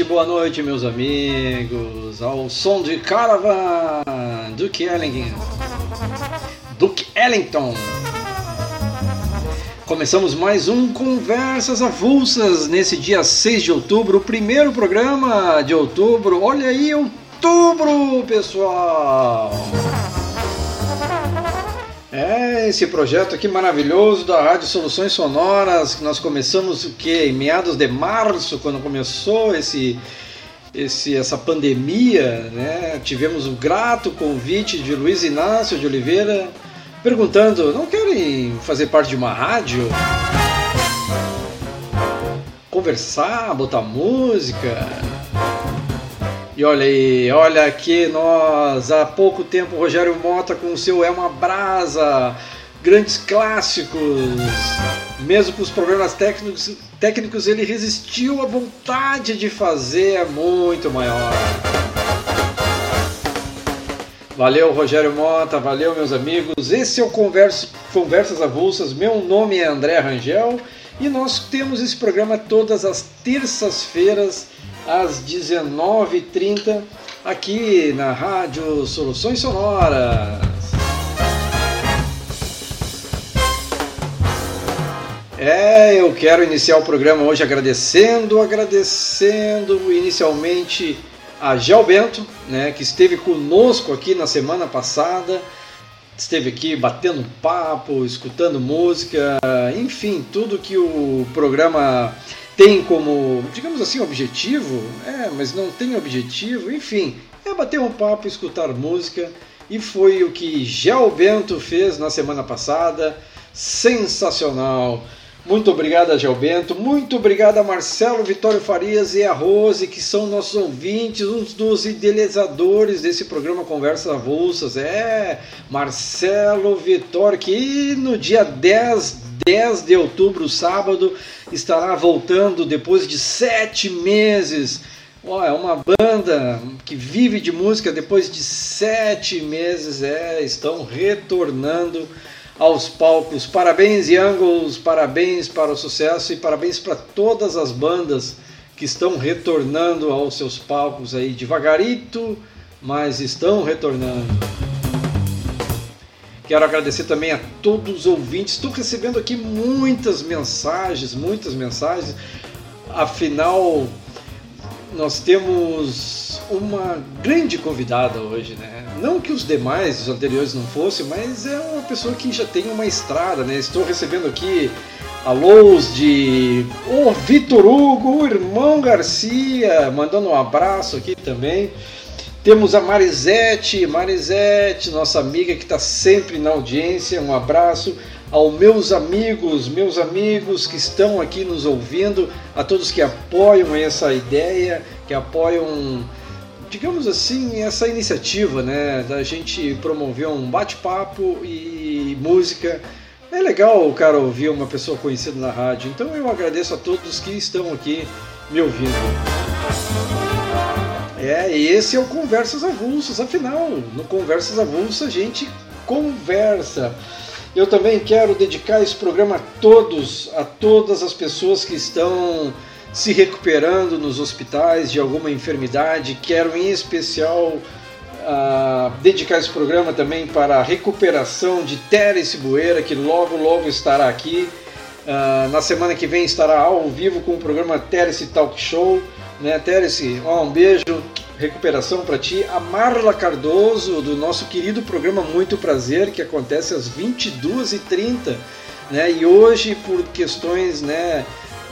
Boa noite, boa noite, meus amigos. Ao som de Caravan, Duke Ellington. Duke Ellington. Começamos mais um Conversas Avulsas nesse dia 6 de outubro, o primeiro programa de outubro. Olha aí, outubro, pessoal! É, esse projeto aqui maravilhoso da Rádio Soluções Sonoras, que nós começamos o que? Em meados de março, quando começou esse, esse, essa pandemia, né? Tivemos o grato convite de Luiz Inácio de Oliveira perguntando: não querem fazer parte de uma rádio? Conversar, botar música? E olha aí, olha aqui nós, há pouco tempo Rogério Mota com o seu É uma Brasa, grandes clássicos. Mesmo com os problemas técnicos, técnicos ele resistiu à vontade de fazer é muito maior. Valeu Rogério Mota, valeu meus amigos. Esse é o Converso, Conversas Avulsas. Meu nome é André Rangel e nós temos esse programa todas as terças-feiras às 19h30 aqui na Rádio Soluções Sonoras. É, eu quero iniciar o programa hoje agradecendo, agradecendo inicialmente a Gel Bento, né, que esteve conosco aqui na semana passada, esteve aqui batendo papo, escutando música, enfim, tudo que o programa tem como, digamos assim, objetivo, é, mas não tem objetivo, enfim, é bater um papo, escutar música, e foi o que Gel Bento fez na semana passada, sensacional. Muito obrigado a Gel Bento, muito obrigado a Marcelo Vitório Farias e a Rose, que são nossos ouvintes, uns dos idealizadores desse programa Conversas Avulsas. É, Marcelo Vitório, que no dia 10 10 de outubro, sábado, estará voltando depois de sete meses. Oh, é uma banda que vive de música depois de sete meses, é, estão retornando aos palcos. Parabéns, Youngles, parabéns para o sucesso e parabéns para todas as bandas que estão retornando aos seus palcos aí devagarito, mas estão retornando. Quero agradecer também a todos os ouvintes. Estou recebendo aqui muitas mensagens, muitas mensagens. Afinal, nós temos uma grande convidada hoje, né? Não que os demais, os anteriores não fossem, mas é uma pessoa que já tem uma estrada, né? Estou recebendo aqui alôs de o Vitor Hugo, o irmão Garcia, mandando um abraço aqui também. Temos a Marisete, Marisete, nossa amiga que está sempre na audiência. Um abraço aos meus amigos, meus amigos que estão aqui nos ouvindo, a todos que apoiam essa ideia, que apoiam, digamos assim, essa iniciativa, né, da gente promover um bate-papo e música. É legal cara ouvir uma pessoa conhecida na rádio. Então eu agradeço a todos que estão aqui me ouvindo. É, esse é o Conversas Avulsas, afinal, no Conversas Avulsas a gente conversa. Eu também quero dedicar esse programa a todos, a todas as pessoas que estão se recuperando nos hospitais de alguma enfermidade. Quero em especial uh, dedicar esse programa também para a recuperação de Teres Bueira, que logo, logo estará aqui. Uh, na semana que vem estará ao vivo com o programa Teres Talk Show. Né, Terence, ó, um beijo, recuperação para ti. A Marla Cardoso, do nosso querido programa Muito Prazer, que acontece às 22h30. Né, e hoje, por questões né,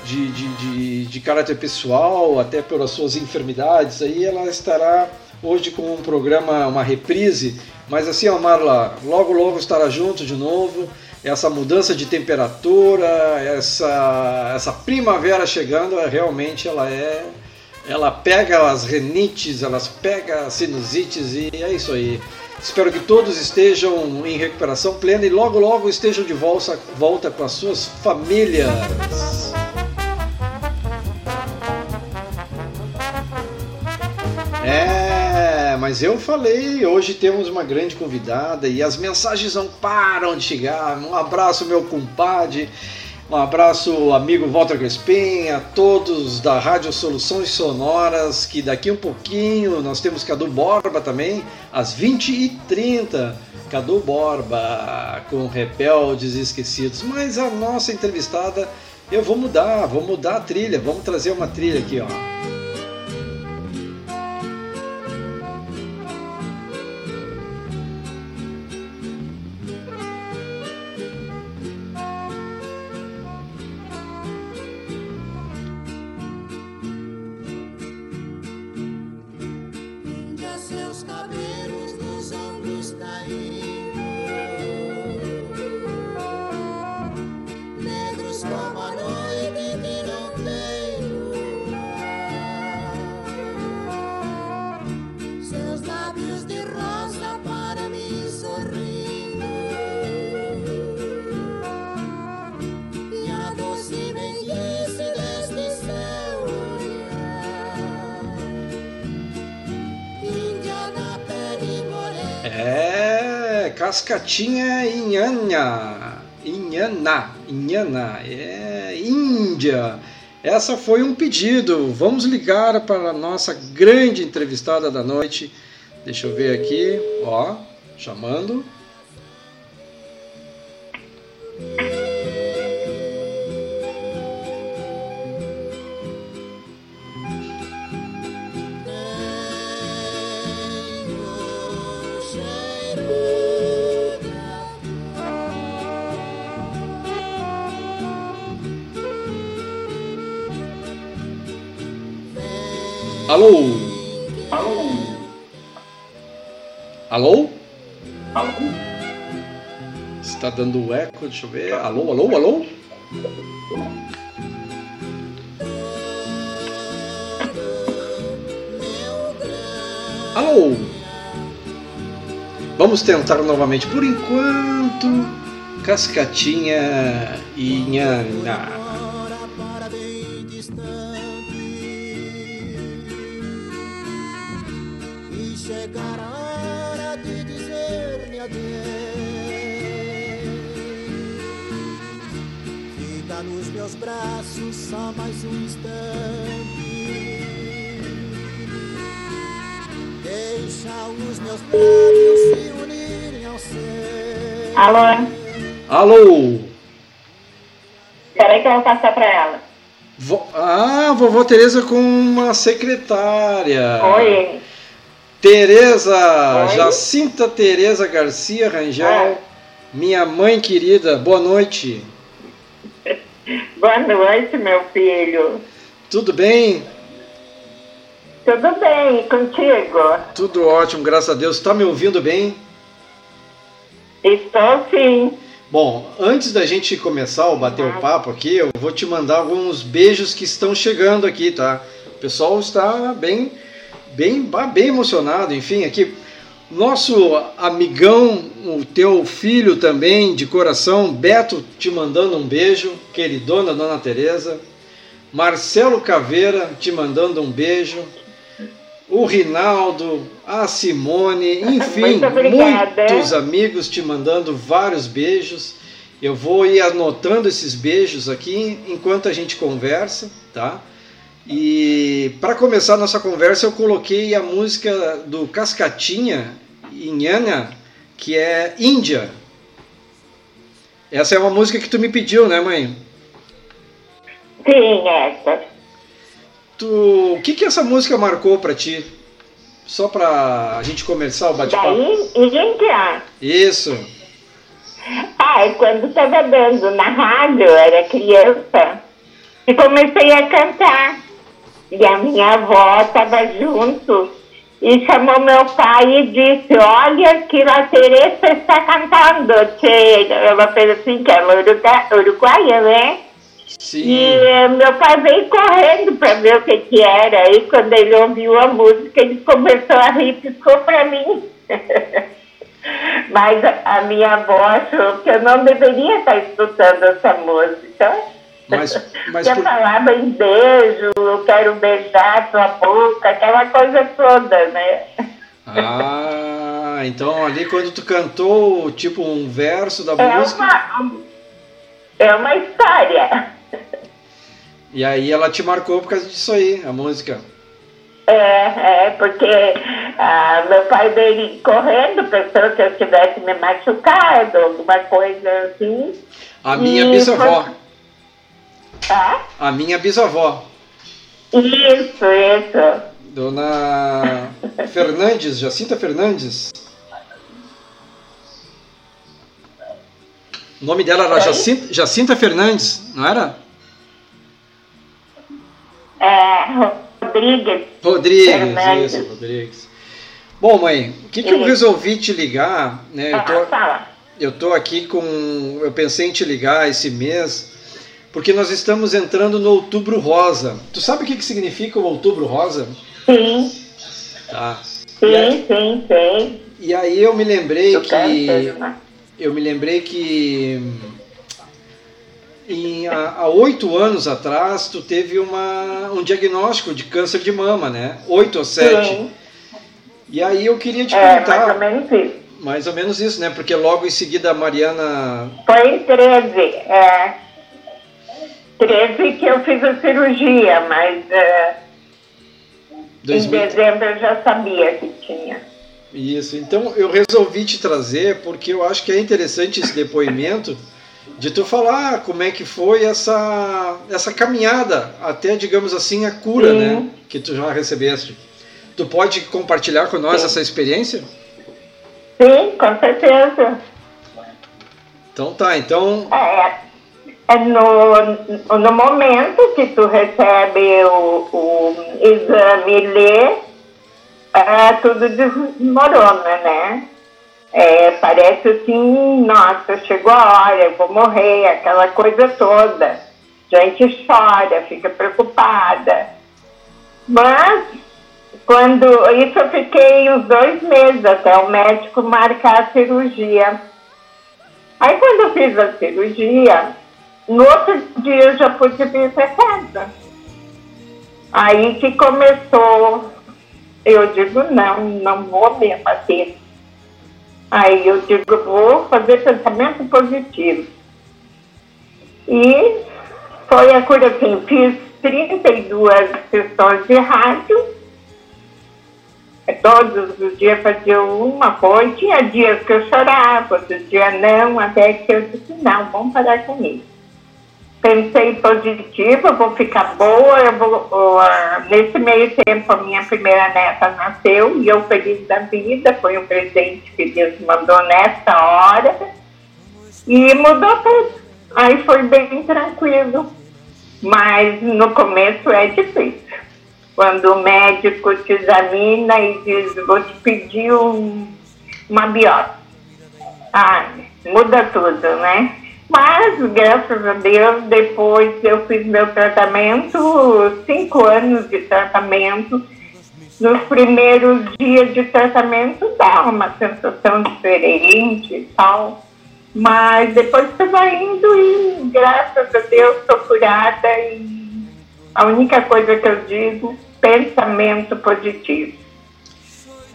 de, de, de, de caráter pessoal, até pelas suas enfermidades, aí ela estará hoje com um programa, uma reprise. Mas assim, ó, Marla, logo, logo estará junto de novo essa mudança de temperatura, essa, essa primavera chegando, realmente ela é ela pega as renites, elas pega as sinusites e é isso aí. Espero que todos estejam em recuperação plena e logo logo estejam de volta, volta com as suas famílias. É, mas eu falei, hoje temos uma grande convidada e as mensagens não param de chegar. Um abraço, meu compadre Um abraço, amigo Walter Crespim, a todos da Rádio Soluções Sonoras, que daqui um pouquinho nós temos Cadu Borba também, às 20h30. Cadu Borba com Rebeldes Esquecidos. Mas a nossa entrevistada, eu vou mudar, vou mudar a trilha, vamos trazer uma trilha aqui, ó. Cascatinha Inhana. Inhana. Inhana. É Índia. Essa foi um pedido. Vamos ligar para a nossa grande entrevistada da noite. Deixa eu ver aqui. Ó, chamando. Alô? Alô? Alô? Alô? Está dando eco, deixa eu ver. Alô, alô, alô? Alô? Vamos tentar novamente. Por enquanto, Cascatinha e Nhana. só mais um instante. Deixa os meus lábios se unirem ao seu. Alô? Alô? Peraí que eu vou passar pra ela. Vo... Ah, vovó Tereza com uma secretária. Oi. Tereza, Oi. Jacinta Tereza Garcia Rangel, ah. minha mãe querida, boa noite. Boa noite, meu filho. Tudo bem? Tudo bem, e contigo? Tudo ótimo, graças a Deus. Está me ouvindo bem? Estou sim. Bom, antes da gente começar o bater o papo aqui, eu vou te mandar alguns beijos que estão chegando aqui, tá? O pessoal está bem, bem, bem emocionado. Enfim, aqui nosso amigão, o teu filho também, de coração, Beto, te mandando um beijo, queridona Dona Tereza. Marcelo Caveira, te mandando um beijo. O Rinaldo, a Simone, enfim, muitos amigos te mandando vários beijos. Eu vou ir anotando esses beijos aqui enquanto a gente conversa, tá? E para começar a nossa conversa, eu coloquei a música do Cascatinha Inhana, que é Índia. Essa é uma música que tu me pediu, né, mãe? Sim, essa. Tu, o que que essa música marcou para ti? Só para a gente começar o bate-papo. Índia? Isso. Ah, quando estava dando na rádio, era criança, e comecei a cantar. E a minha avó estava junto e chamou meu pai e disse, olha que a Teresa está cantando. Ela fez assim, que ela é uruguaia, né? Sim. E eh, meu pai veio correndo para ver o que, que era. E quando ele ouviu a música, ele começou a rir e ficou para mim. Mas a minha avó achou que eu não deveria estar escutando essa música. Mas, mas por... falava em beijo, eu quero beijar tua boca, aquela coisa toda, né? Ah, então ali quando tu cantou tipo um verso da é música. Uma, É uma história. E aí ela te marcou por causa disso aí, a música. É, é, porque ah, meu pai veio correndo, pensou que eu tivesse me machucado, alguma coisa assim. A minha E bisavó. foi- Tá? A minha bisavó. Isso, isso. Dona Fernandes, Jacinta Fernandes. O nome dela era? Jacinta, Jacinta Fernandes, não era? É, Rodrigues. Rodrigues, Fernandes. isso, Rodrigues. Bom, mãe, o que, que eu resolvi te ligar? Né? Eu, Ah, tô, eu tô aqui com. Eu pensei em te ligar esse mês, porque nós estamos entrando no Outubro Rosa. Tu sabe o que, que significa o Outubro Rosa? Sim, Tá. E aí, sim, sim, sim. e aí eu me lembrei Eu que. Eu me lembrei que em, há oito anos atrás tu teve uma, um diagnóstico de câncer de mama, né? Oito ou sete. Sim, E aí eu queria te é, mais perguntar, ou menos isso. mais ou menos isso, né? Porque logo em seguida a Mariana. Foi em 13, é. 13 que eu fiz a cirurgia, mas é, em 2000, dezembro eu já sabia que tinha. isso. Então eu resolvi te trazer porque eu acho que é interessante esse depoimento de tu falar como é que foi essa, essa caminhada até, digamos assim, a cura, Sim. né? Que tu já recebeste. Tu pode compartilhar com nós Sim. essa experiência? Sim, com certeza. Então tá, então É, é no, no momento que tu recebe o, o exame lê, é, tudo desmorona, né? É, parece assim, nossa, chegou a hora, eu vou morrer, aquela coisa toda. A gente chora, fica preocupada. Mas, quando. Isso eu fiquei uns dois meses até o médico marcar a cirurgia. Aí quando eu fiz a cirurgia, no outro dia eu já vir para casa. Aí que começou, eu digo, não, não vou mesmo assim. Aí eu digo, vou fazer pensamento positivo. E foi a cura assim, fiz 32 sessões de rádio, Todos os dias fazia uma coisa, tinha dias que eu chorava, outros dias não, até que eu disse, não, vamos parar com isso. Pensei positivo, eu vou ficar boa, eu vou, ó, nesse meio tempo a minha primeira neta nasceu e eu feliz da vida, foi um presente que Deus mandou nessa hora e mudou tudo. Aí foi bem tranquilo, mas no começo é difícil quando o médico te examina e diz, vou te pedir um, uma biópsia. Ah, muda tudo, né? Mas, graças a Deus, depois eu fiz meu tratamento, cinco anos de tratamento. Nos primeiros dias de tratamento dá uma sensação diferente e tal. Mas depois você vai indo e, graças a Deus, estou curada e a única coisa que eu digo, pensamento positivo.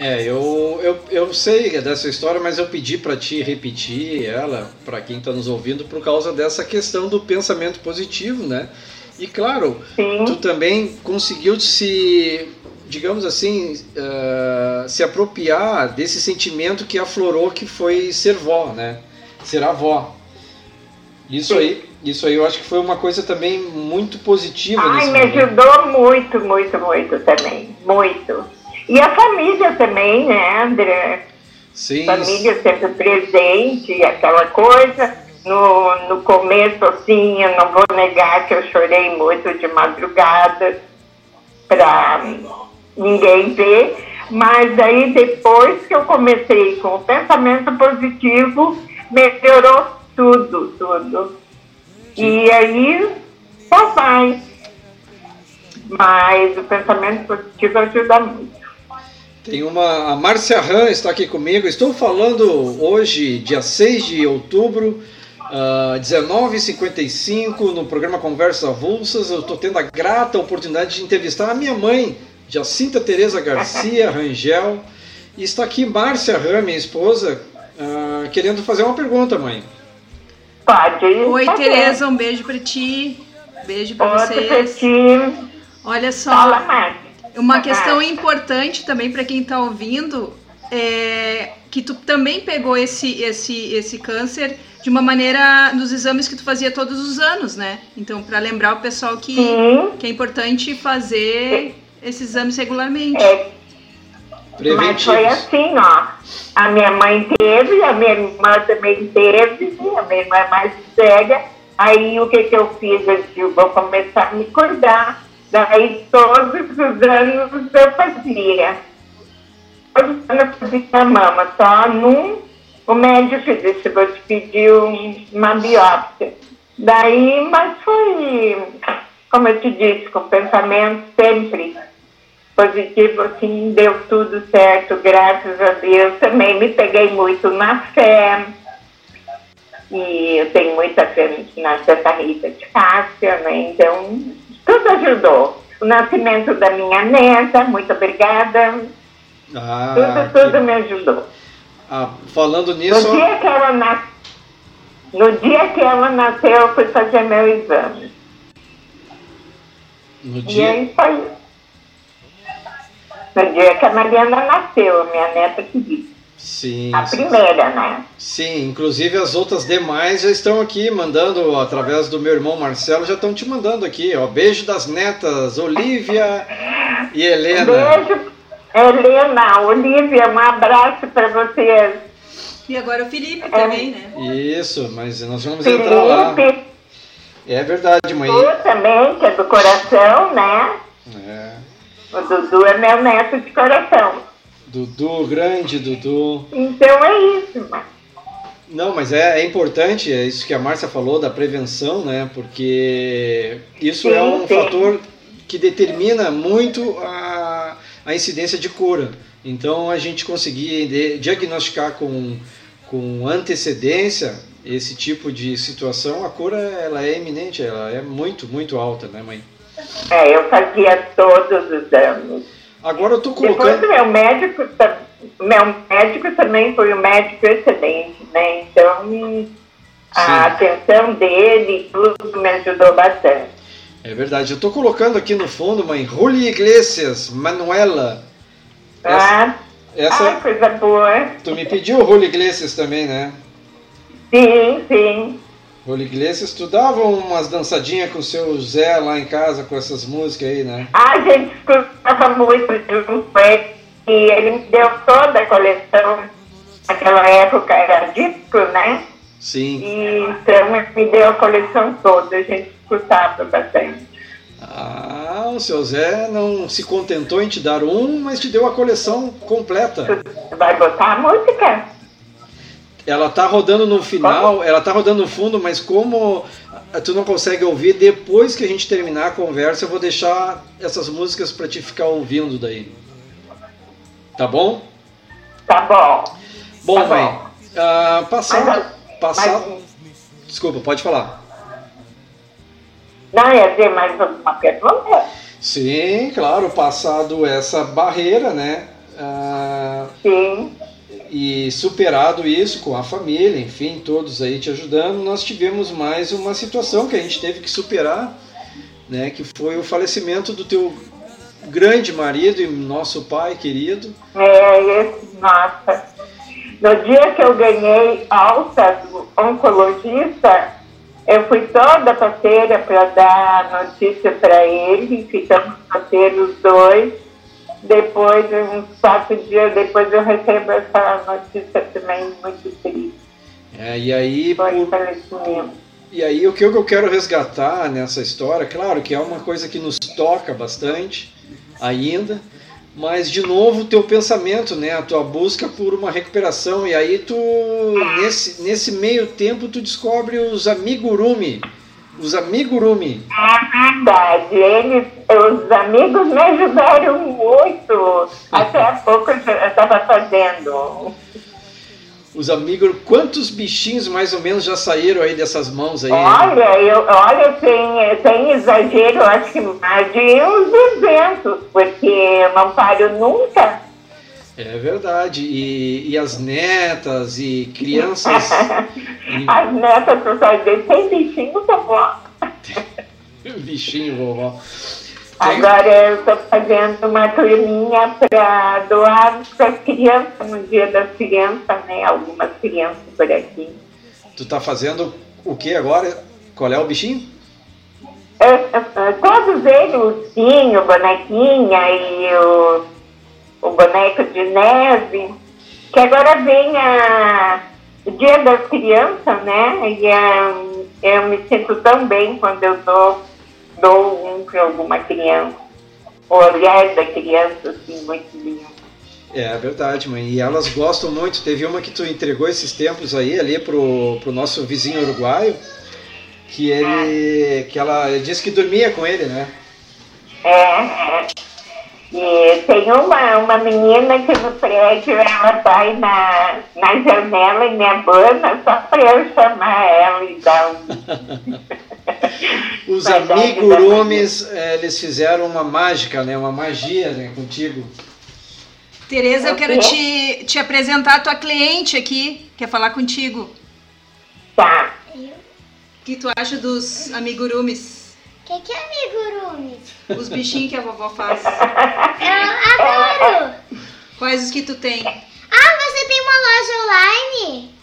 É, eu, eu, eu sei dessa história, mas eu pedi para ti repetir ela, para quem está nos ouvindo, por causa dessa questão do pensamento positivo, né? E claro, Sim, tu também conseguiu se, digamos assim, eh, se apropriar desse sentimento que aflorou que foi ser vó, né? Ser avó. Isso Sim. aí, isso aí eu acho que foi uma coisa também muito positiva Ai, me momento. ajudou muito, muito, muito também. Muito. E a família também, né, André? Sim, Família sempre presente, aquela coisa. No, no começo, assim, eu não vou negar que eu chorei muito de madrugada para ninguém ver. Mas aí depois que eu comecei com o pensamento positivo, melhorou tudo, tudo. E aí só vai. Mas o pensamento positivo ajuda muito. Tem uma. A Márcia Han está aqui comigo. Estou falando hoje, dia 6 de outubro, ah, 19h55, no programa Conversas Avulsas. Eu estou tendo a grata oportunidade de entrevistar a minha mãe, Jacinta Tereza Garcia Rangel. E está aqui Márcia Han, minha esposa, ah, querendo fazer uma pergunta, mãe. Pode ir. Oi. Tereza, um beijo pra ti. Beijo pra Outro vocês. pra ti. Olha só. Fala, Márcia. Uma questão importante também para quem está ouvindo é que tu também pegou esse, esse, esse câncer de uma maneira nos exames que tu fazia todos os anos, né? Então, para lembrar o pessoal que, Sim. que é importante fazer esses exames regularmente. É, Mas foi assim, ó. A minha mãe teve, a minha irmã também teve, a minha irmã é mais velha. Aí o que, que eu fiz? Eu vou começar a me cuidar. Daí todos os anos eu fazia. Todos os anos eu fazia a mama, só num o médico disse, vou te pedir um- uma biópsia. Daí, mas foi, como eu te disse, com pensamento sempre positivo, assim, deu tudo certo, graças a Deus. Também me peguei muito na fé. E eu tenho muita fé na Santa Rita de Cássia, né? Então, tudo ajudou. O nascimento da minha neta, muito obrigada. Ah, Tudo, que- tudo me ajudou. ah, falando No nisso, dia que ela nas... no dia que ela nasceu, eu fui fazer meu exame. no E dia, aí foi. No dia que a Mariana nasceu, minha neta que disse. Sim, A primeira, né? sim, inclusive as outras demais já estão aqui mandando através do meu irmão Marcelo, já estão te mandando aqui, ó, beijo das netas, Olivia e Helena. Beijo, Helena, Olivia, um abraço para vocês. E agora o Felipe também, né? Isso, mas nós vamos entrar lá. Felipe, É verdade, mãe. tu também, que é do coração, né? É. O Dudu é meu neto de coração. Dudu, grande Dudu. Então é isso. Não, mas é, é importante, é isso que a Márcia falou da prevenção, né? Porque isso é Sim, um sim. fator que determina muito a, a incidência de cura. Então, a gente conseguir diagnosticar com, com antecedência esse tipo de situação, a cura ela é iminente, ela é muito, muito alta, né, mãe? É, eu fazia todos os anos. Agora eu tô Depois colocando. meu médico, meu médico também foi um médico excelente, né? Então a Sim. atenção dele, tudo me ajudou bastante. É verdade, eu tô colocando aqui no fundo, mãe, Ruli Iglesias, Manuela. Ah, essa ah, coisa boa. tu me pediu o Ruli Iglesias também, né? Sim, sim. Ruli Iglesias, tu dava umas dançadinhas com o seu Zé lá em casa com essas músicas aí, né? A gente escutava muito junto com ele e ele me deu toda a coleção. Naquela época era disco, né? Sim. E então ele me deu a coleção toda, a gente escutava bastante. Ah, o seu Zé não se contentou em te dar um, mas te deu a coleção completa. Tu vai botar a música? Ela tá rodando no final, ela tá rodando no fundo, mas como tu não consegue ouvir, depois que a gente terminar a conversa, eu vou deixar essas músicas pra te ficar ouvindo daí. Tá bom? Tá bom. Bom, Tá bom. mãe, ah, passado, Mas, passado, mas, desculpa, pode falar. não ia dizer mais alguma pergunta? Sim, claro, passado essa barreira, né? ah, Sim. E superado isso com a família, enfim, todos aí te ajudando, nós tivemos mais uma situação que a gente teve que superar, né? Que foi o falecimento do teu grande marido e nosso pai querido. É, esse, nossa. No dia que eu ganhei alta do oncologista, eu fui toda parceira para dar notícia para ele, ficamos parceiros os dois. Depois, uns quatro dias depois, eu recebo essa notícia também muito triste. É, e aí, Foi falecimento. E aí o que eu quero resgatar nessa história, claro que é uma coisa que nos toca bastante ainda, mas de novo o teu pensamento, né, a tua busca por uma recuperação e aí tu nesse, nesse meio tempo tu descobre os amigurumi, os amigurumi. É verdade. Eles, os amigos me ajudaram muito. Até há pouco eu estava fazendo. Os amigos, quantos bichinhos mais ou menos já saíram aí dessas mãos aí? Olha, eu, olha, sem, sem exagero, acho que mais de uns 200, porque eu não paro nunca. É verdade. E, e as netas e crianças. e- As netas vai ver, tem bichinho, bom. Bichinho, vovó. Tem- Agora eu estou fazendo uma turminha para doar para as crianças no dia das crianças, né? Algumas crianças por aqui. Tu tá fazendo o que agora? Qual é o bichinho? É, é, é, Todos eles, o ursinho, bonequinha e o, o boneco de neve, que agora vem a, o dia das crianças, né? E é, eu me sinto tão bem quando eu dou, dou um para alguma criança. O olhar da criança, assim, muito lindo. É verdade, mãe. E elas gostam muito. Teve uma que tu entregou esses tempos aí ali pro, pro nosso vizinho uruguaio, que ele. que ela disse que dormia com ele, né? É, é. E tem uma, uma menina que no prédio ela vai na, na janela e me abana só para eu chamar ela e dar um. Os Verdade, amigurumis, eh, eles fizeram uma mágica, né? Uma magia né, contigo. Tereza, eu quero te, te apresentar a tua cliente aqui, quer falar contigo. Tá. O que tu acha dos amigurumis? O que, que é amigurumi? Os bichinhos que a vovó faz. Eu adoro! Quais os que tu tem? Ah, você tem uma loja online?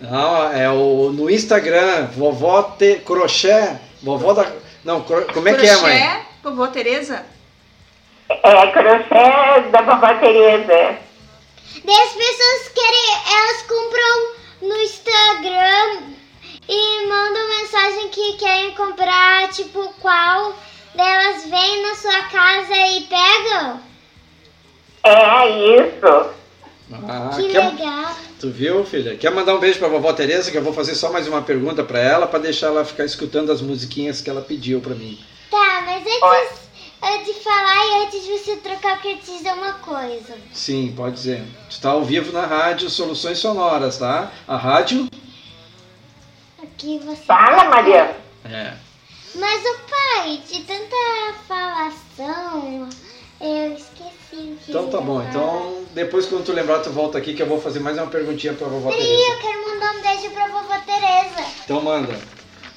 Não, é o, no Instagram, vovó te, crochê, vovó da. Não, cro- como é que é, mãe? Crochê, vovó Tereza? É crochê da vovó Tereza. Daí as pessoas querem, elas compram no Instagram e mandam mensagem que querem comprar, tipo, qual. Daí elas vêm na sua casa e pegam. É isso. Ah, que quer- legal. Tu viu, filha? Quer mandar um beijo pra vovó Tereza, que eu vou fazer só mais uma pergunta pra ela, pra deixar ela ficar escutando as musiquinhas que ela pediu pra mim. Tá, mas antes eh, de falar e antes de você trocar, eu quero te dizer uma coisa. Sim, pode dizer. Tu tá ao vivo na rádio Soluções Sonoras, tá? A rádio. Aqui você. Fala, Mariana. É. Mas o pai, de tanta falação, eu esqueci o que Então tá bom. falar. Então, depois quando tu lembrar, tu volta aqui que eu vou fazer mais uma perguntinha pra vovó Peraí, Tereza. eu quero mandar um beijo pra vovó Tereza. Então manda.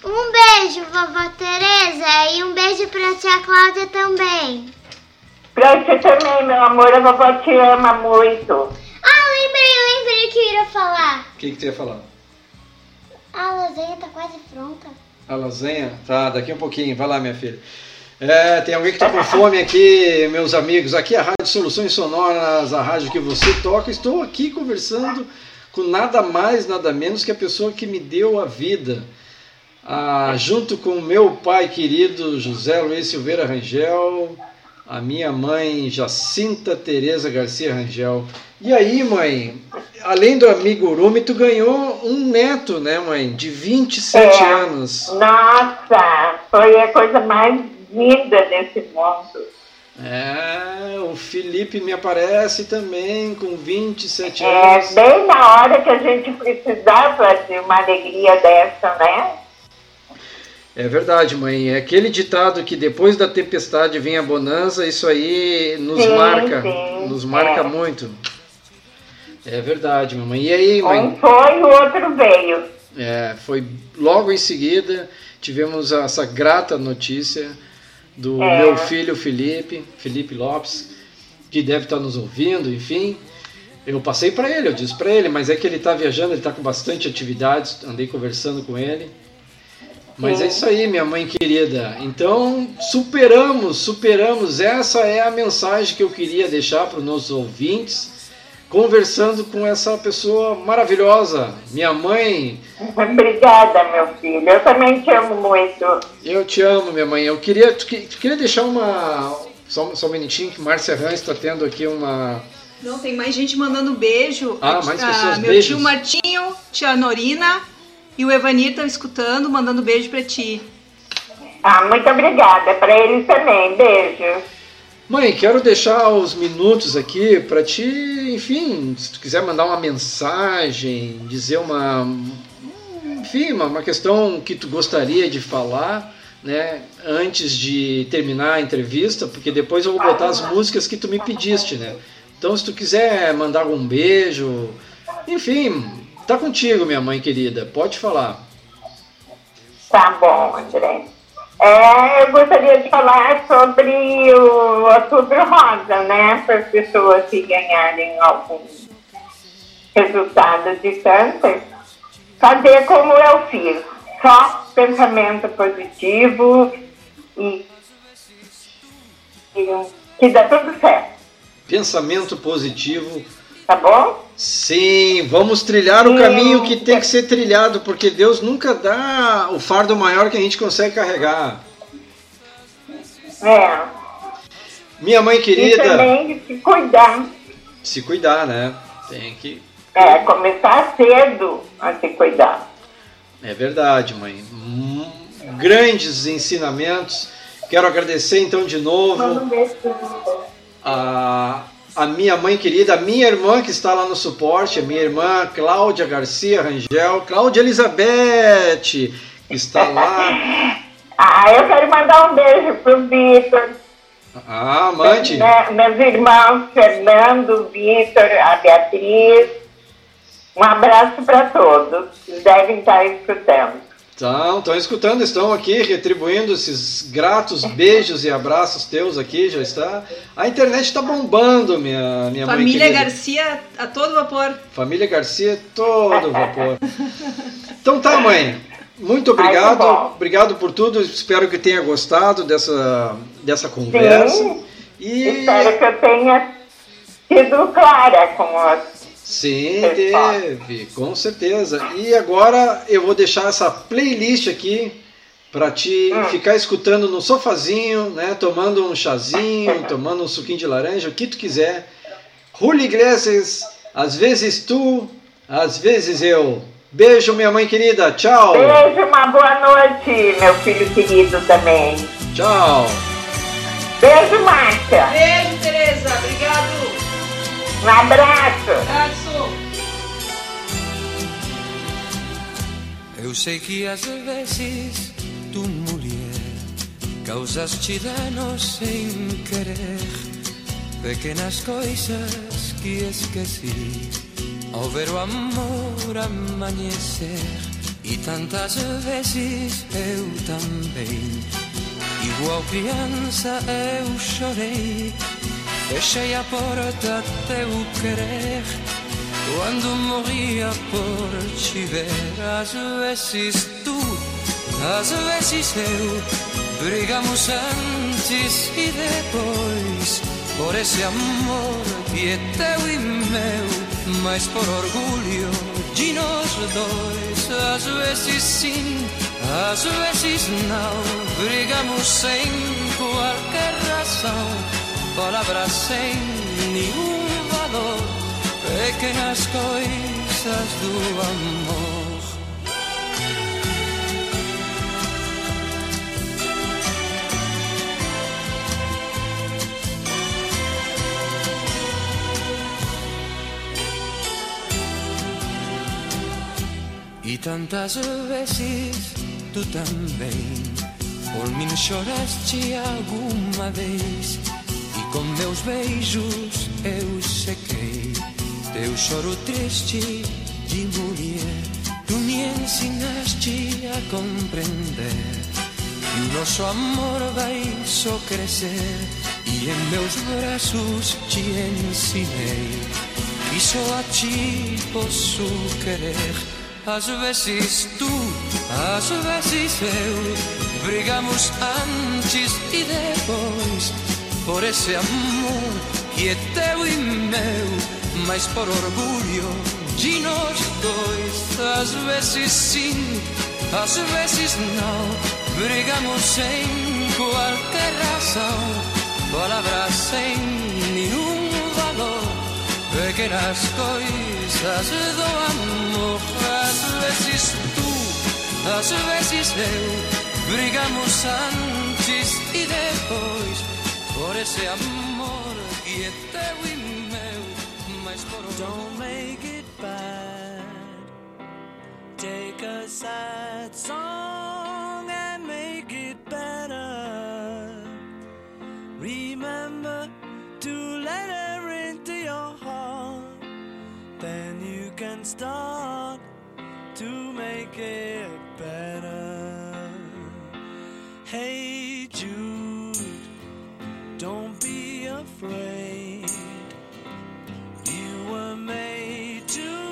Um beijo, vovó Tereza, e um beijo pra tia Cláudia também. Pra você também, meu amor, a vovó te ama muito. Ah, lembrei, lembrei que eu ia falar. O que, que tu ia falar? A lasanha tá quase pronta. A lasanha? Tá, daqui um pouquinho. Vai lá, minha filha. É, tem alguém que tá com fome aqui, meus amigos. Aqui é a Rádio Soluções Sonoras, a rádio que você toca. Estou aqui conversando com nada mais, nada menos que a pessoa que me deu a vida. Ah, junto com meu pai querido José Luiz Silveira Rangel, a minha mãe Jacinta Tereza Garcia Rangel. E aí, mãe, além do amigurumi, tu ganhou um neto, né, mãe? De 27 É. anos. Nossa, foi a coisa mais linda desse mundo. É, o Felipe me aparece também com 27 É anos. bem na hora que a gente precisava de uma alegria dessa, né? É verdade, mãe. É aquele ditado que depois da tempestade vem a bonança, isso aí nos Sim, marca, sim, nos marca é. muito. É verdade, mamãe. E aí, mãe? Um foi o outro veio. É, foi logo em seguida tivemos essa grata notícia do É. meu filho Felipe, Felipe Lopes, que deve estar nos ouvindo, enfim. Eu passei para ele, eu disse para ele, mas é que ele está viajando, ele está com bastante atividades, andei conversando com ele. Mas é isso aí, minha mãe querida. Então, superamos, superamos. Essa é a mensagem que eu queria deixar para os nossos ouvintes, conversando com essa pessoa maravilhosa, minha mãe, Obrigada, meu filho. Eu também te amo muito. Eu te amo, minha mãe. Eu queria, tu, que- tu queria deixar uma. Só, só um minutinho, que Márcia Rãs está tendo aqui uma. Não, tem mais gente mandando beijo. Ah, mais a- pessoas, Meu beijos. tio Martinho, tia Norina e o Evanir estão escutando, mandando beijo pra ti. Ah, muito obrigada. Para eles também. Beijo. Mãe, quero deixar os minutos aqui para ti, enfim, se tu quiser mandar uma mensagem, dizer uma. Enfim, uma, uma questão que tu gostaria de falar, né, antes de terminar a entrevista, porque depois eu vou botar as músicas que tu me pediste, né? Então, se tu quiser mandar algum beijo, enfim, tá contigo, minha mãe querida. Pode falar. Tá bom, André. É, eu gostaria de falar sobre o Outubro Rosa, né? Para as pessoas que ganharem algum resultado de câncer. Fazer como eu fiz. Só pensamento positivo e, e que dá tudo certo. Pensamento positivo. Tá bom? Sim, vamos trilhar o Sim. caminho que tem que ser trilhado, porque Deus nunca dá o fardo maior que a gente consegue carregar. É. Minha mãe E querida, também se cuidar. se cuidar, né? Tem que. É, começar cedo a se cuidar. É verdade, mãe. Hum, Grandes ensinamentos. Quero agradecer então de novo a, a minha mãe querida, a minha irmã que está lá no suporte, a minha irmã Cláudia Garcia Rangel, Cláudia Elizabeth, que está lá. Ah, eu quero mandar um beijo pro Vitor, Ah, amante. né, meus irmãos Fernando, Vitor, a Beatriz. Um abraço para todos. Vocês devem estar escutando. Estão, estão escutando, estão aqui retribuindo esses gratos beijos e abraços teus aqui, já está. A internet está bombando, minha, minha mãe Família. Garcia a todo vapor. Família Garcia, todo vapor. Então tá, mãe. Muito Ai, obrigado. bom. obrigado por tudo. Espero que tenha gostado dessa, dessa conversa. Sim, E espero que eu tenha sido clara com as. Sim, Pessoal. teve, com certeza. E agora eu vou deixar essa playlist aqui para te Hum. ficar escutando no sofazinho, né, tomando um chazinho, tomando um suquinho de laranja, o que tu quiser. Julio Iglesias, às vezes tu, às vezes eu. Beijo, minha mãe querida. Tchau. Beijo, uma boa noite, meu filho querido também. Tchau. Beijo, Márcia. Beijo, Tereza. Um abraço. Abraço. Eu sei que às vezes tu, mulher, causaste danos sem querer. Pequenas coisas que esqueci ao ver o amor amanhecer. E tantas vezes eu também, igual criança, eu chorei. Fechei a porta teu querer. Quando morria por te ver, às vezes tu, às vezes eu, brigamos antes e depois, por esse amor que é teu e meu, mas por orgulho de nós dois, às vezes sim, às vezes não, brigamos sem qualquer razão, palavras sem nenhum valor pequenas coisas do amor. E tantas vezes tu também por mim choraste alguma vez com meus beijos eu sequei teu choro triste de mulher. Tu me ensinaste a compreender que o nosso amor vai só crescer e em meus braços te ensinei que só a ti posso querer. Às vezes tu, às vezes eu, brigamos antes e depois por esse amor que é teu e meu, mas por orgulho de nós dois. Às vezes sim, às vezes não, brigamos sem qualquer razão, palavras sem nenhum valor, pequenas coisas do amor. Às vezes tu, às vezes eu, brigamos antes e depois por ese amor quieteu i meu, mais por Don't make it bad. Take a sad song and make it better. Remember to let her into your heart. Then you can start to make it better. Hey Jude. Don't be afraid. You were made to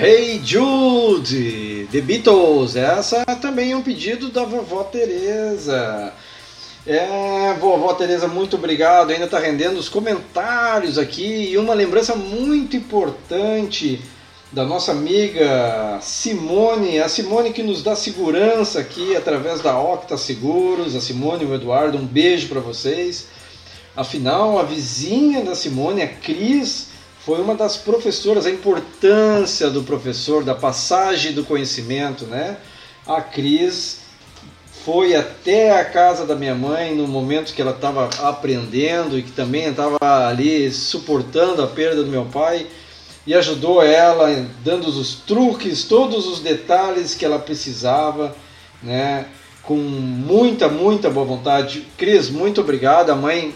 Hey Jude, The Beatles. Essa é também é um pedido da vovó Teresa. É, vovó Teresa, muito obrigado. Ainda está rendendo os comentários aqui e uma lembrança muito importante da nossa amiga Simone, a Simone que nos dá segurança aqui através da Octa Seguros, a Simone e o Eduardo, um beijo para vocês. Afinal, a vizinha da Simone, a Cris, foi uma das professoras, a importância do professor, da passagem do conhecimento, né? A Cris foi até a casa da minha mãe no momento que ela estava aprendendo e que também estava ali suportando a perda do meu pai e ajudou ela dando os truques, todos os detalhes que ela precisava, né? Com muita, muita boa vontade. Cris, muito obrigado. A mãe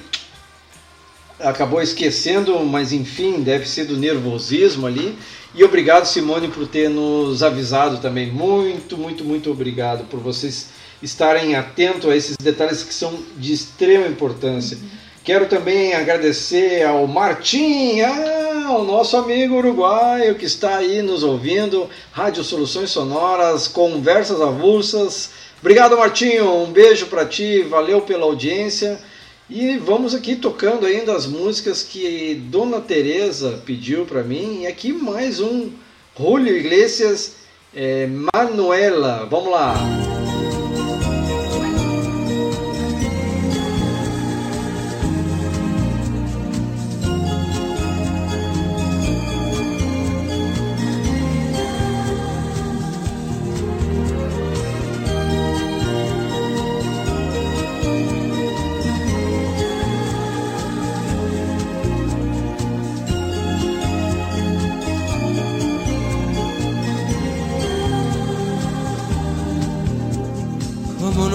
acabou esquecendo, mas enfim, deve ser do nervosismo ali. E obrigado, Simone, por ter nos avisado também. Muito, muito, muito obrigado por vocês estarem atentos a esses detalhes que são de extrema importância. Quero também agradecer ao Martim, ah, o nosso amigo uruguaio que está aí nos ouvindo, Rádio Soluções Sonoras, Conversas Avulsas. Obrigado, Martinho, um beijo para ti, valeu pela audiência. E vamos aqui tocando ainda as músicas que Dona Teresa pediu para mim. E aqui mais um Julio Iglesias, eh, Manuela. Vamos lá.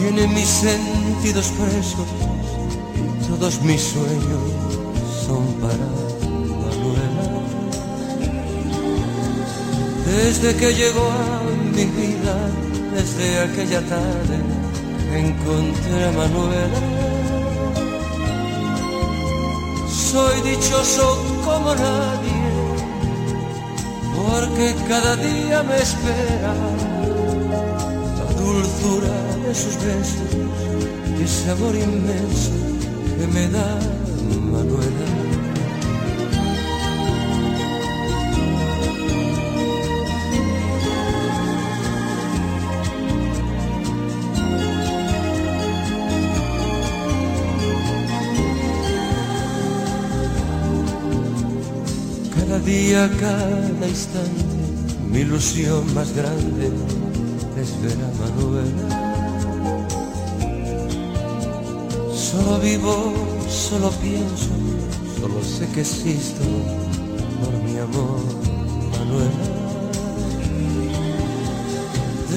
tiene mis sentidos presos, todos mis sueños son para Manuela. Desde que llegó a mi vida, desde aquella tarde, encontré a Manuela. Soy dichoso como nadie, porque cada día me espera dulzura de sus besos y ese amor inmenso que me da Manuela. Cada día, cada instante, mi ilusión más grande es ver Solo vivo, solo pienso, solo sé que existo por mi amor, Manuela.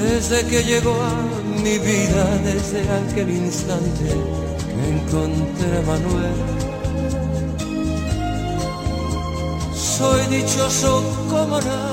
Desde que llegó a mi vida, desde aquel instante que encontré a Manuela. Soy dichoso como nadie,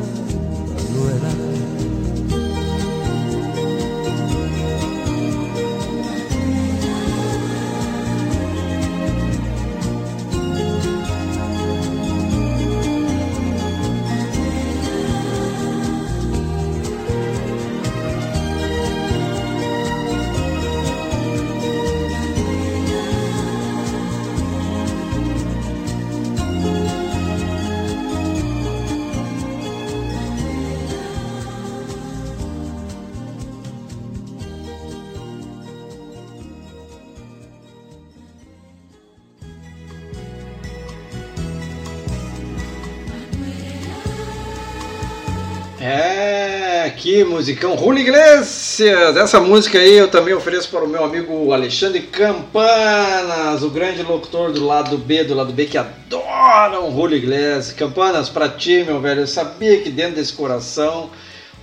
Que musicão. Julio Iglesias! Essa música aí eu também ofereço para o meu amigo Alexandre Campanas, o grande locutor do lado B, do lado B, que adora o Iglesias. Campanas, para ti, meu velho, eu sabia que dentro desse coração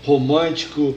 romântico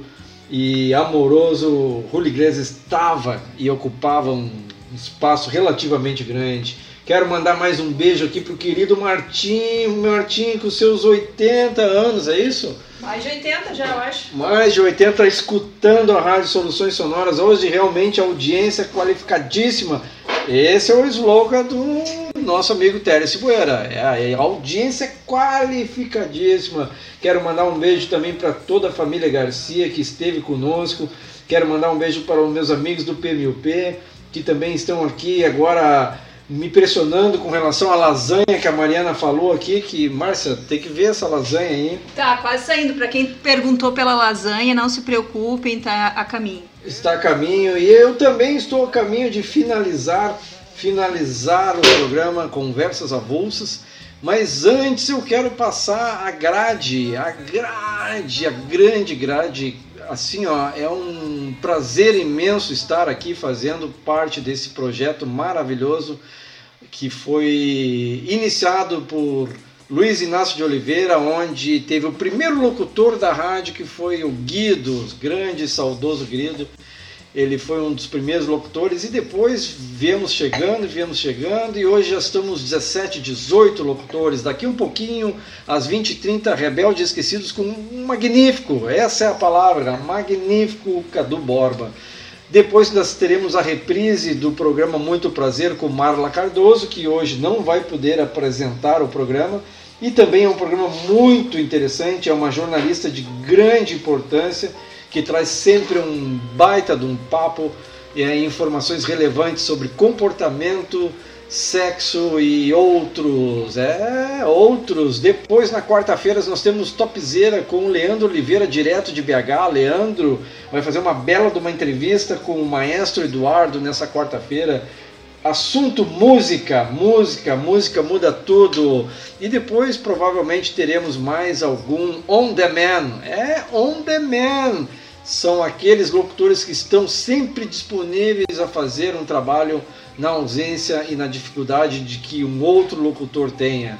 e amoroso, Julio Iglesias estava e ocupava um espaço relativamente grande. Quero mandar mais um beijo aqui pro querido Martim, Martim com seus 80 anos, é isso? Mais de 80 já, eu acho. Mais de 80 escutando a Rádio Soluções Sonoras. Hoje realmente a audiência qualificadíssima. Esse é o slogan do nosso amigo Teres Bueira. É a audiência qualificadíssima. Quero mandar um beijo também para toda a família Garcia que esteve conosco. Quero mandar um beijo para os meus amigos do PMUP que também estão aqui agora me impressionando com relação à lasanha que a Mariana falou aqui, que, Márcia, tem que ver essa lasanha aí. Tá, quase saindo. Para quem perguntou pela lasanha, não se preocupem, tá a caminho. Está a caminho e eu também estou a caminho de finalizar, finalizar o programa Conversas Avulsas. Mas antes eu quero passar a grade, a grade, a grande grade assim, ó, é um prazer imenso estar aqui fazendo parte desse projeto maravilhoso que foi iniciado por Luiz Inácio de Oliveira, onde teve o primeiro locutor da rádio que foi o Guido, grande e saudoso Guido, ele foi um dos primeiros locutores e depois viemos chegando, viemos chegando e hoje já estamos 17, 18 locutores. Daqui um pouquinho, às 20 e 30, Rebelde Esquecidos com um magnífico, essa é a palavra, magnífico Cadu Borba. Depois nós teremos a reprise do programa Muito Prazer com Marla Cardoso, que hoje não vai poder apresentar o programa. E também é um programa muito interessante, é uma jornalista de grande importância que traz sempre um baita de um papo e é, informações relevantes sobre comportamento, sexo e outros, é, outros. Depois na quarta-feira nós temos Topzera com o Leandro Oliveira, direto de BH. Leandro vai fazer uma bela de uma entrevista com o maestro Eduardo nessa quarta-feira. Assunto música, música, música muda tudo. E depois provavelmente teremos mais algum on demand. É on demand são aqueles locutores que estão sempre disponíveis a fazer um trabalho na ausência e na dificuldade de que um outro locutor tenha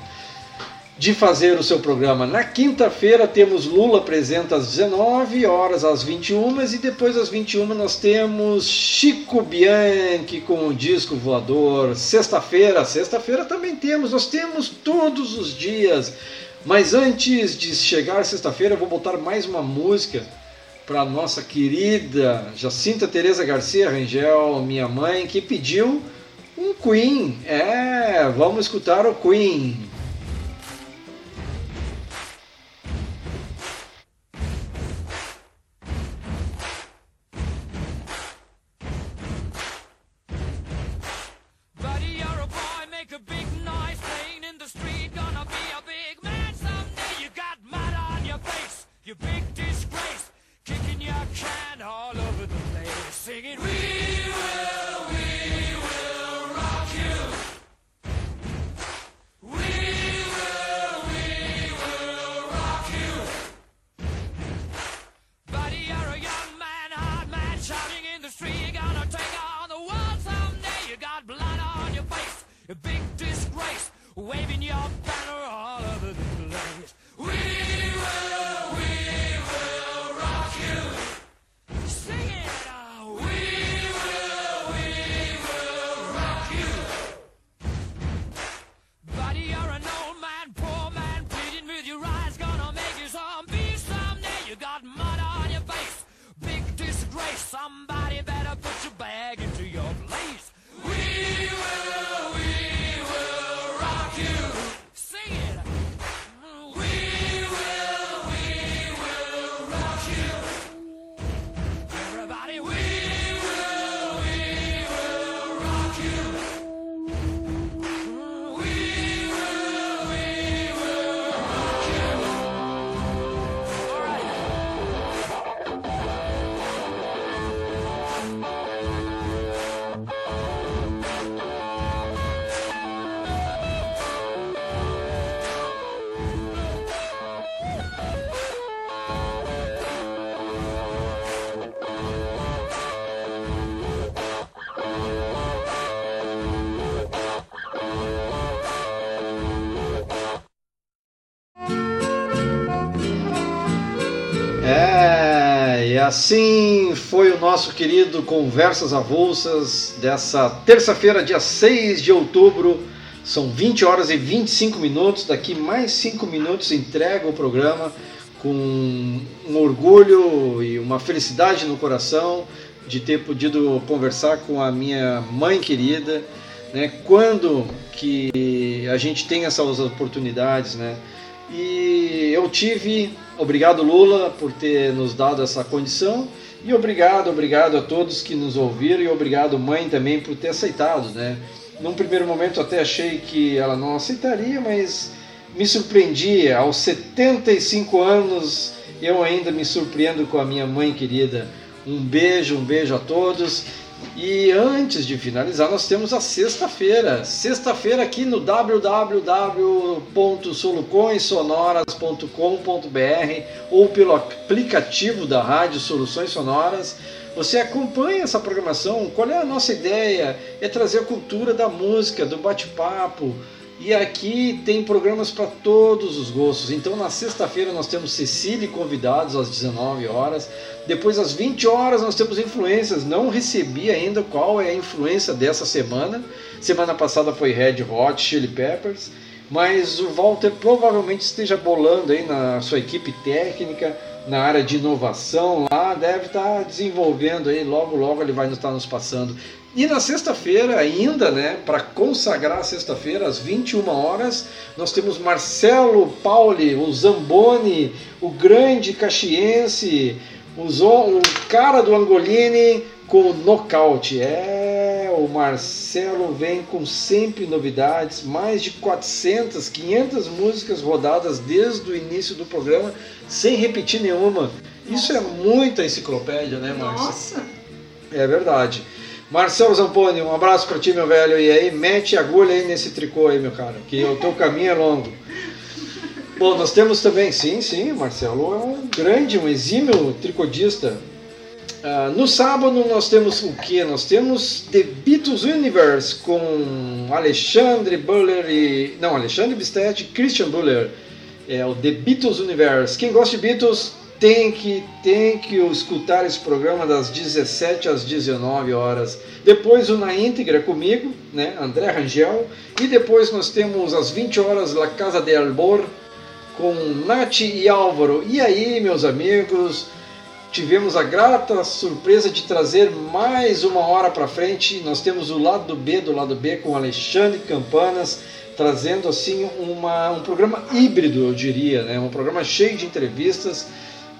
de fazer o seu programa. Na quinta-feira temos Lula apresenta às 19 horas às 21 e depois às 21 nós temos Chico Bianchi com o disco voador. Sexta-feira, sexta-feira também temos, nós temos todos os dias. Mas antes de chegar sexta-feira, eu vou botar mais uma música para nossa querida Jacinta Teresa Garcia Rangel, minha mãe, que pediu um Queen. É, vamos escutar o Queen. Assim foi o nosso querido Conversas Avulsas dessa terça-feira, dia 6 de outubro. São 20 horas e 25 minutos. Daqui mais 5 minutos entrego o programa com um orgulho e uma felicidade no coração de ter podido conversar com a minha mãe querida. Né? Quando que a gente tem essas oportunidades, né? E eu tive, obrigado Lula por ter nos dado essa condição e obrigado, obrigado a todos que nos ouviram e obrigado mãe também por ter aceitado, né? Num primeiro momento até achei que ela não aceitaria, mas me surpreendi. Aos 75 anos eu ainda me surpreendo com a minha mãe querida. Um beijo, um beijo a todos e antes de finalizar, nós temos a sexta-feira. Sexta-feira aqui no www.soluçõessonoras.com.br ou pelo aplicativo da Rádio Soluções Sonoras. Você acompanha essa programação. Qual é a nossa ideia? É trazer a cultura da música, do bate-papo, e aqui tem programas para todos os gostos. Então na sexta-feira nós temos Cecília convidados às 19 horas. Depois às 20 horas nós temos influências. Não recebi ainda qual é a influência dessa semana. Semana passada foi Red Hot Chili Peppers, mas o Walter provavelmente esteja bolando aí na sua equipe técnica, na área de inovação lá, deve estar desenvolvendo aí, logo logo ele vai estar nos passando. E na sexta-feira, ainda, né, para consagrar a sexta-feira, às 21 horas, nós temos Marcelo Pauli, o Zamboni, o grande caxiense, o, o cara do Angolini com o nocaute. É, o Marcelo vem com sempre novidades, mais de 400, 500 músicas rodadas desde o início do programa, sem repetir nenhuma. Isso é muita enciclopédia, né, Márcia? Nossa! É verdade. Marcelo Zamponi, um abraço para ti, meu velho. E aí, mete agulha aí nesse tricô aí, meu cara, que o teu caminho é longo. Bom, nós temos também, sim, sim, Marcelo é um grande, um exímio tricodista. Uh, no sábado nós temos o que? Nós temos The Beatles Universe com Alexandre Buller e. Não, Alexandre Bistet e Christian Buller. É o The Beatles Universe. Quem gosta de Beatles tem que, tem que escutar esse programa das 17 às 19 horas. Depois o Na íntegra comigo, né, André Rangel. E depois nós temos às 20 horas La Casa de Albor com Nath e Álvaro. E aí, meus amigos, tivemos a grata surpresa de trazer mais uma hora para frente. Nós temos o lado B do lado B com Alexandre Campanas trazendo assim uma, um programa híbrido, eu diria, né? um programa cheio de entrevistas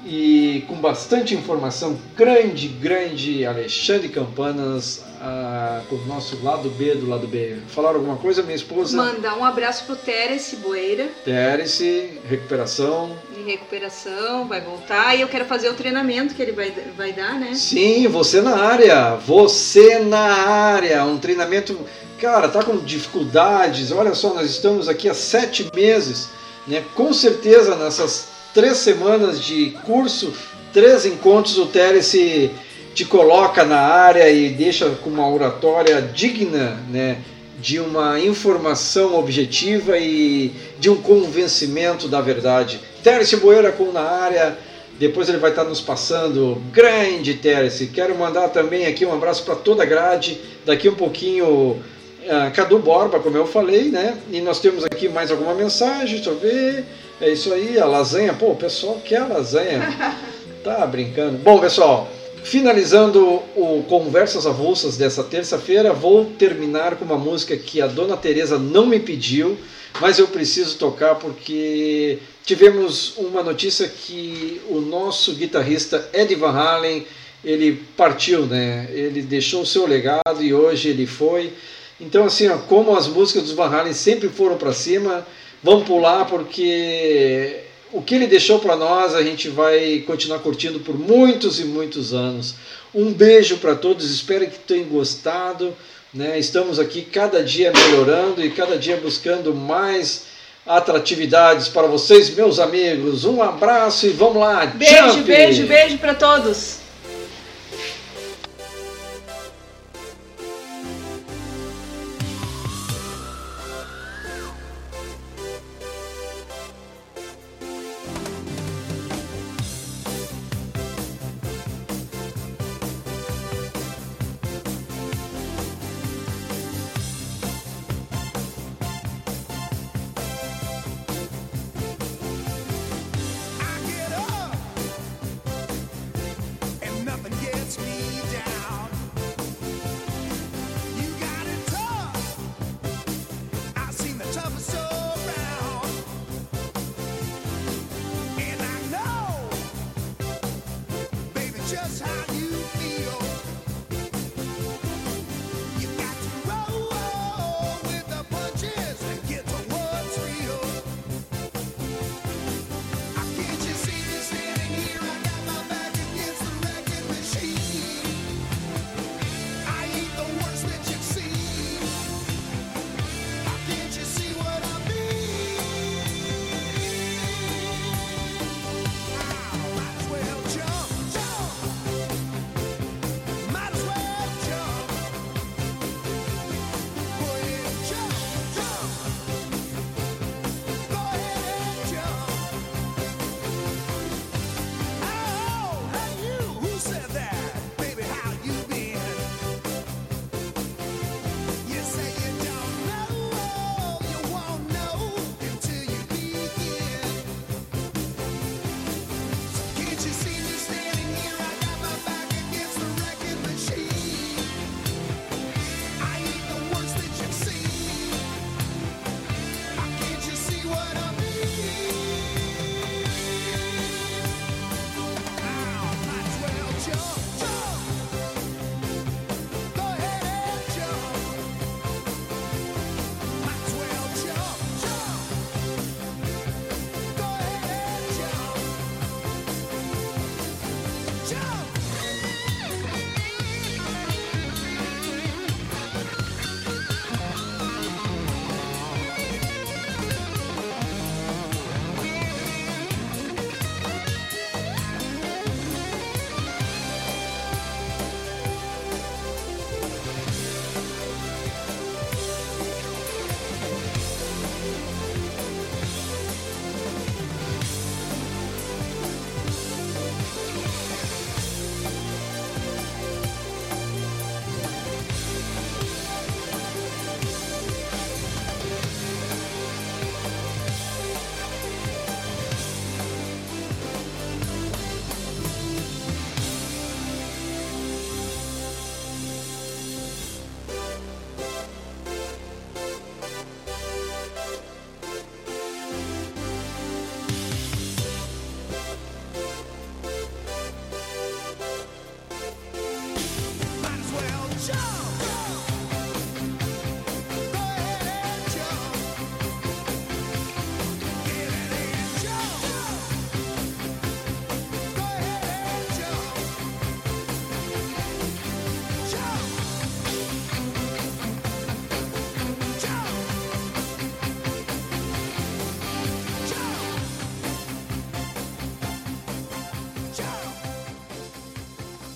e com bastante informação, grande, grande Alexandre Campanas, ah, com o nosso lado B do lado B. Falaram alguma coisa, minha esposa? Mandar um abraço pro Terence Boeira. Terence, recuperação. Em recuperação, vai voltar. E eu quero fazer o treinamento que ele vai, vai dar, né? Sim, você na área. Você na área. Um treinamento. Cara, tá com dificuldades. Olha só, nós estamos aqui há sete meses. Né? Com certeza nessas três semanas de curso, três encontros, o Terence te coloca na área e deixa com uma oratória digna né, de uma informação objetiva e de um convencimento da verdade. Terence Boeira com na área, depois ele vai estar nos passando. Grande Terence, quero mandar também aqui um abraço para toda a grade. Daqui um pouquinho, uh, Cadu Borba, como eu falei, né? E nós temos aqui mais alguma mensagem, deixa eu ver. É isso aí, a lasanha. Pô, o pessoal quer a lasanha. Tá brincando. Bom, pessoal, finalizando o Conversas Avulsas dessa terça-feira, vou terminar com uma música que a dona Teresa não me pediu, mas eu preciso tocar porque tivemos uma notícia que o nosso guitarrista Eddie Van Halen, ele partiu, né? Ele deixou o seu legado e hoje ele foi. Então assim, ó, como as músicas dos Van Halen sempre foram para cima, Vamos pular porque o que ele deixou para nós a gente vai continuar curtindo por muitos e muitos anos. Um beijo para todos, espero que tenham gostado. Né? Estamos aqui cada dia melhorando e cada dia buscando mais atratividades para vocês, meus amigos. Um abraço e vamos lá. Beijo, jump! beijo, beijo para todos.